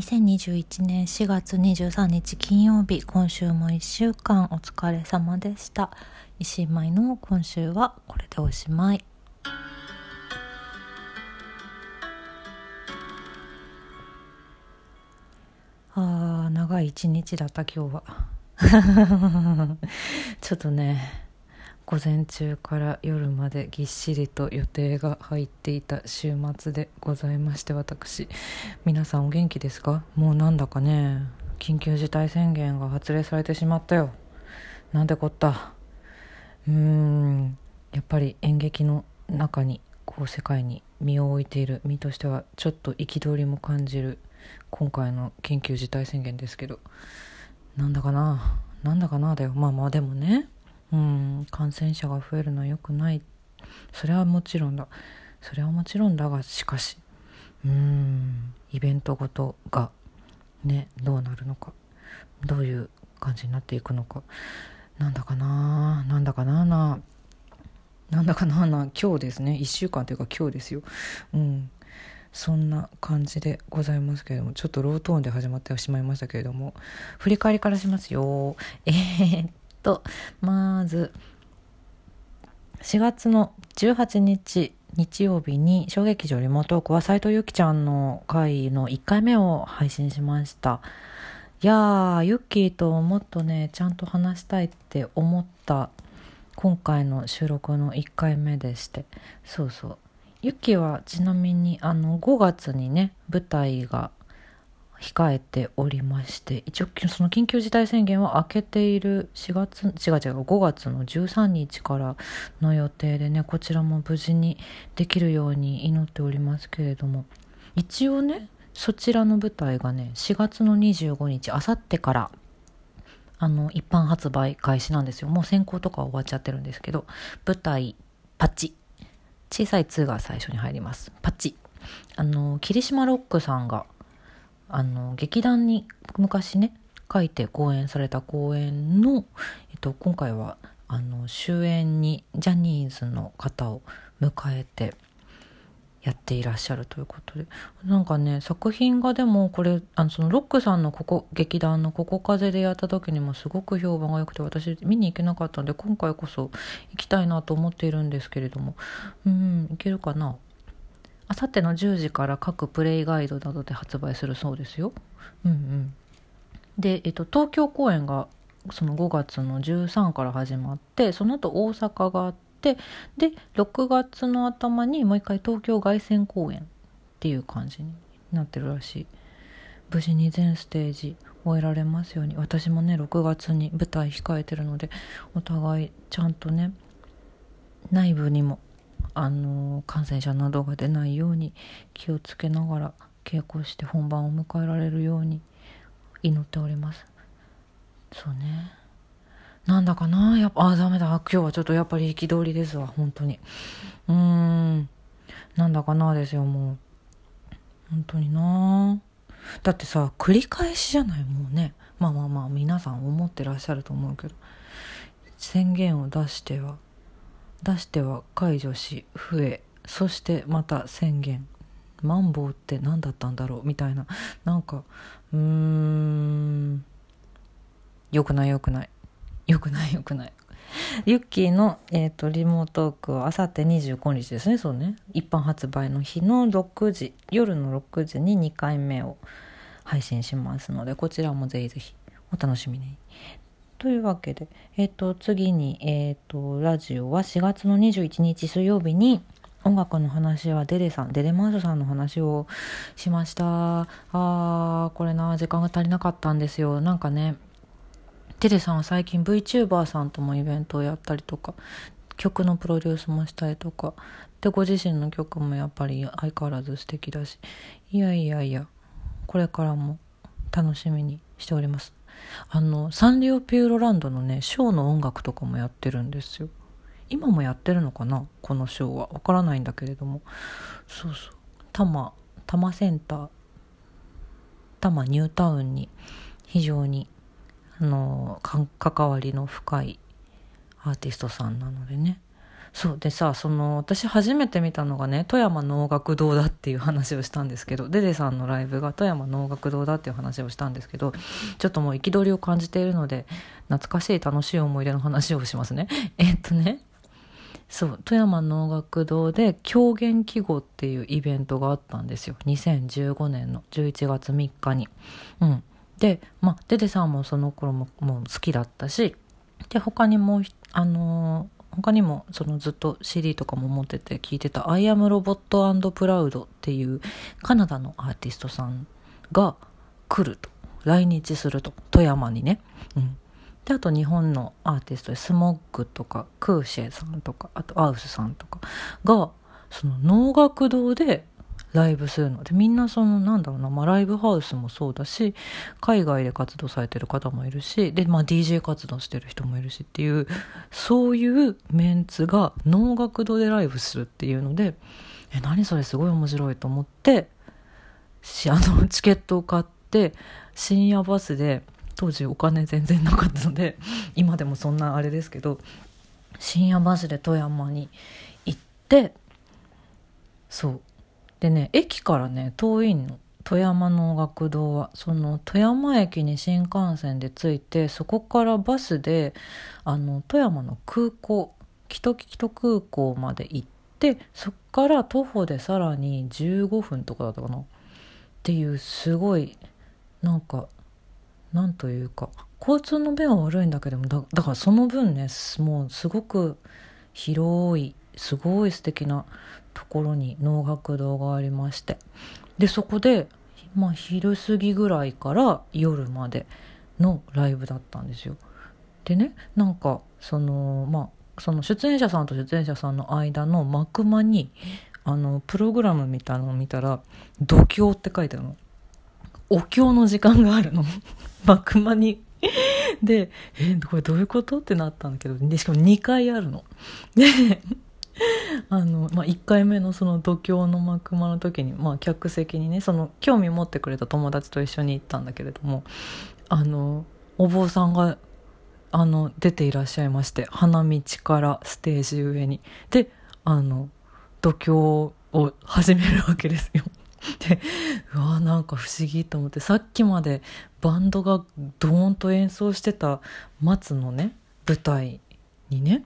2021年4月23日金曜日今週も1週間お疲れ様でした。石井舞の今週はこれでおしまい。あー長い一日だった今日は。ちょっとね午前中から夜までぎっしりと予定が入っていた週末でございまして私。皆さんお元気ですか？もうなんだかね。緊急事態宣言が発令されてしまったよ。なんてこった？うーん。やっぱり演劇の中にこう世界に身を置いている身としてはちょっと憤りも感じる。今回の緊急事態宣言ですけど。なんだかな？なんだかな？だよ。まあまあでもね。うん感染者が増えるのは良くない。それはもちろんだ。それはもちろんだがしかしうんイベントごとがねどうなるのか。どういう感じになっていくのか。なんだかななんだかなななんだかなな今日ですね。1週間というか今日ですよ。うん。そんな感じでございますけれどもちょっとロートーンで始まってしまいましたけれども振り返りからしますよ。えー、っとまず4月の18日日曜日に小劇場リモートークは斎藤由貴ちゃんの回の1回目を配信しました。いやーユッキーともっとねちゃんと話したいって思った今回の収録の1回目でして。そうそう。ユッキーはちなみにあの5月にね舞台が控えておりまして一応その緊急事態宣言は明けている4月違う違う5月の13日からの予定でねこちらも無事にできるように祈っておりますけれども一応ねそちらの舞台がね4月の25日あさってからあの一般発売開始なんですよ。もう先行とか終わっちゃってるんですけど舞台パチ。小さい2が最初に入ります。パチ。あの霧島ロックさんがあの劇団に昔ね書いて公演された公演の、えっと、今回はあの終演にジャニーズの方を迎えてやっていらっしゃるということで。なんかね作品がでもこれあのそのロックさんのここ劇団の「ここ風」でやった時にもすごく評判が良くて私見に行けなかったんで今回こそ行きたいなと思っているんですけれども。うん行けるかな？あさっての10時から各プレイガイドなどで発売するそうですよ。うんうん、で、えっと、東京公演がその5月の13から始まってその後大阪があってで6月の頭にもう一回東京凱旋公演っていう感じになってるらしい。無事に全ステージ終えられますように。私もね6月に舞台控えてるのでお互いちゃんとね内部にもあの感染者などが出ないように気をつけながら稽古して本番を迎えられるように祈っております。そうね。なんだかな。やっぱあダメだ。今日はちょっとやっぱり憤りですわ本当に。うーん。なんだかなですよもう。本当にな。だってさ繰り返しじゃないもうね。まあまあまあ皆さん思ってらっしゃると思うけど。宣言を出しては出しては解除し増えそしてまた宣言。マンボウって何だったんだろう？みたいな。なんかうーん。よくないよくない。よくないよくない。ユッキーの、えーと、リモートークはあさって25日ですねそうね。一般発売の日の6時夜の6時に2回目を配信しますのでこちらもぜひぜひ。お楽しみに。というわけで、えっ、と、次に、えっ、と、ラジオは4月の21日水曜日に、音楽の話はデデさん、デデマーズさんの話をしました。あー、これな、時間が足りなかったんですよ。なんかね、デデさんは最近 VTuber さんともイベントをやったりとか、曲のプロデュースもしたりとか、で、ご自身の曲もやっぱり相変わらず素敵だし、いやいやいや、これからも楽しみにしております。あのサンリオピューロランドのねショーの音楽とかもやってるんですよ。今もやってるのかな？このショーは。わからないんだけれども。そうそう。多摩多摩センター。多摩ニュータウンに。非常にあの関わりの深いアーティストさんなのでね。そうでさその私初めて見たのがね富山能楽堂だっていう話をしたんですけどデデさんのライブが富山能楽堂だっていう話をしたんですけどちょっともう憤りを感じているので懐かしい楽しい思い出の話をしますね。えっとねそう富山能楽堂で狂言記号っていうイベントがあったんですよ。2015年の11月3日に。うん。でまあデデさんもその頃ももう好きだったしで他にもあのー他にもそのずっと CD とかも持ってて聞いてた「I am Robot Proud」っていうカナダのアーティストさんが来ると。来日すると。富山にね、うん、であと日本のアーティストでスモッグとかクーシェさんとかあとアウスさんとかがその能楽堂でライブするの。でみんなそのなんだろうな、まあ、ライブハウスもそうだし海外で活動されてる方もいるしで、まあ、DJ 活動してる人もいるしっていうそういうメンツが能楽堂でライブするっていうのでえ何それすごい面白いと思ってあの チケットを買って深夜バスで当時お金全然なかったので今でもそんなあれですけど深夜バスで富山に行ってそうでね駅からね遠いの。富山の学堂は。その富山駅に新幹線で着いてそこからバスであの富山の空港北北空港まで行ってそっから徒歩でさらに15分とかだったかな。っていうすごいなんかなんというか交通の便は悪いんだけどもだだからその分ねもうすごく広いすごい素敵なところに能楽堂がありましてでそこで、まあ、昼過ぎぐらいから夜までのライブだったんですよ。でねなんかそのまあその出演者さんと出演者さんの間の幕間にあのプログラムみたいなのを見たら「度胸」って書いてあるの。お経の時間があるの 幕間にでえこれどういうこと？ってなったんだけどでしかも2回あるの。で あの、まあ、1回目のその度胸の幕間の時に、まあ、客席にねその興味持ってくれた友達と一緒に行ったんだけれどもあのお坊さんがあの出ていらっしゃいまして花道からステージ上にであの度胸を始めるわけですよ。でうわなんか不思議と思ってさっきまでバンドがドーンと演奏してた松のね舞台にね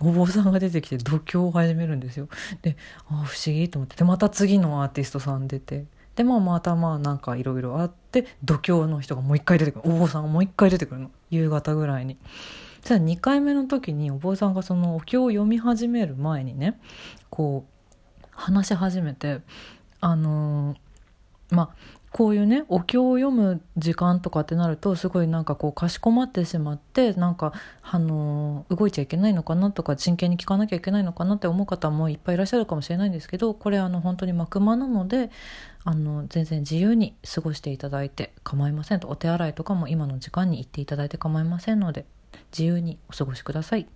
お坊さんが出てきて度胸を始めるんですよ。であ不思議と思って。でまた次のアーティストさん出て。でまあまたまあなんかいろいろあって度胸の人がもう一回出てくる。お坊さんがもう一回出てくるの。夕方ぐらいに。じゃあ2回目の時にお坊さんがそのお経を読み始める前にねこう話し始めてあのー、まあこういうねお経を読む時間とかってなるとすごいなんかこうかしこまってしまってなんかあの動いちゃいけないのかなとか真剣に聞かなきゃいけないのかなって思う方もいっぱいいらっしゃるかもしれないんですけどこれあの本当に幕間なのであの全然自由に過ごしていただいて構いませんと。お手洗いとかも今の時間に行っていただいて構いませんので自由にお過ごしください。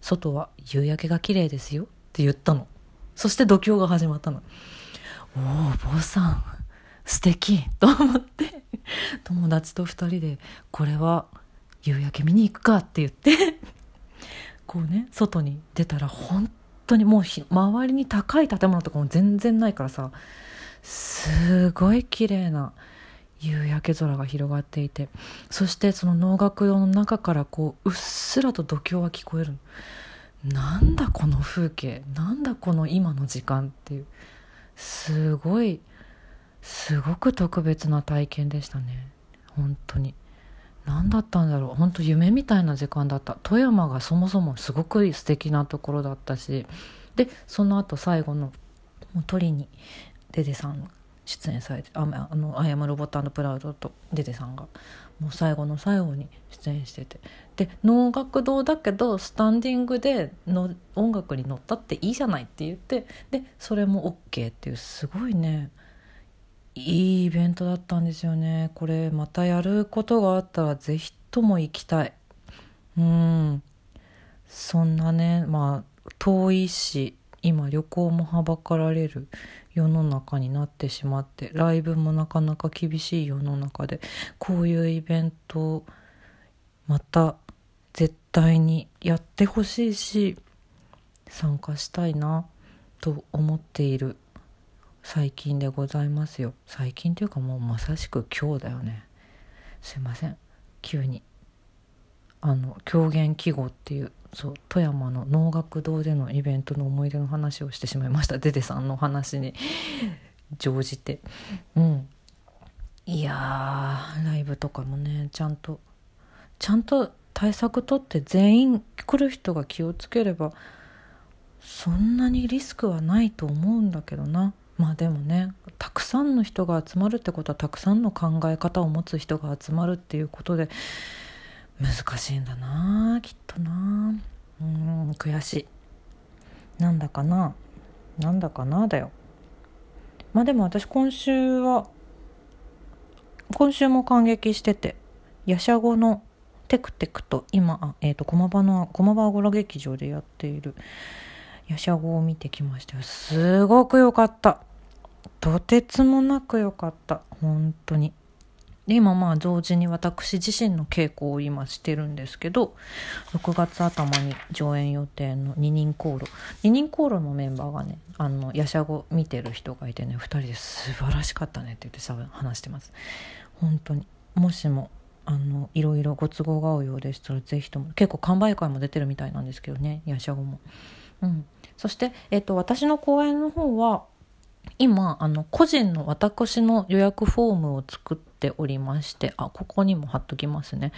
外は夕焼けが綺麗ですよって言ったの。そして度胸が始まったの。おお坊さん。素敵。と思って。友達と2人でこれは夕焼け見に行くかって言って。こうね外に出たら本当にもう周りに高い建物とかも全然ないからさすごい綺麗な夕焼け空が広がっていて。そしてその能楽堂の中からこううっすらと度胸が聞こえるなんだこの風景。なんだこの今の時間っていう。すごいすごく特別な体験でしたね。本当に。何だったんだろう。本当夢みたいな時間だった。富山がそもそもすごく素敵なところだったし。でその後最後のもう鳥にデデさん出演されてああの「アイアムロボットプラウド」とデデさんがもう最後の最後に出演してて。で能楽堂だけどスタンディングでの音楽に乗ったっていいじゃないって言ってでそれも OK っていうすごいね。いいイベントだったんですよね。これまたやることがあったら是非とも行きたい。うん。そんなねまあ遠いし今旅行もはばかられる世の中になってしまってライブもなかなか厳しい世の中でこういうイベントまた絶対にやってほしいし参加したいなと思っている。最近でございますよ。最近というかもうまさしく今日だよね。すいません。急に。あの狂言記号っていうそう富山の能楽堂でのイベントの思い出の話をしてしまいました。デデさんの話に。乗じて。うん。いやライブとかもねちゃんとちゃんと対策とって全員来る人が気をつければそんなにリスクはないと思うんだけどな。まあでもねたくさんの人が集まるってことはたくさんの考え方を持つ人が集まるっていうことで難しいんだなきっとな。うん悔しい。なんだかな。なんだかなだよ。まあでも私今週は今週も感激しててヤシャゴのテクテクと今、えーと、駒場の駒場アゴラ劇場でやっているヤシャゴを見てきましたよ。すごく良かった。とてつもなく良かった。本当に。で今まあ同時に私自身の稽古を今してるんですけど6月頭に上演予定の二人航路二人航路のメンバーがねあのヤシャゴ見てる人がいてね2人で素晴らしかったねって言って話してます。本当に。もしもあのいろいろご都合が合うようでしたらぜひとも。結構完売会も出てるみたいなんですけどねヤシャゴも。うん、そして、えっと、私の公演の方は今あの個人の私の予約フォームを作っておりましてあここにも貼っときますね。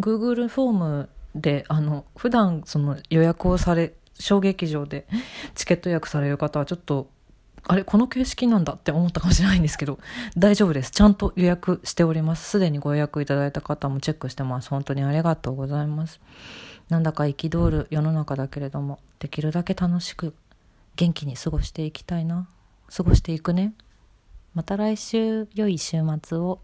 Google フォームであの普段その予約をされ小劇場でチケット予約される方はちょっとあれこの形式なんだって思ったかもしれないんですけど大丈夫です。ちゃんと予約しております。すでにご予約いただいた方もチェックしてます。本当にありがとうございます。なんだか憤る世の中だけれどもできるだけ楽しく元気に過ごしていきたいな。過ごしていくね。また来週良い週末を。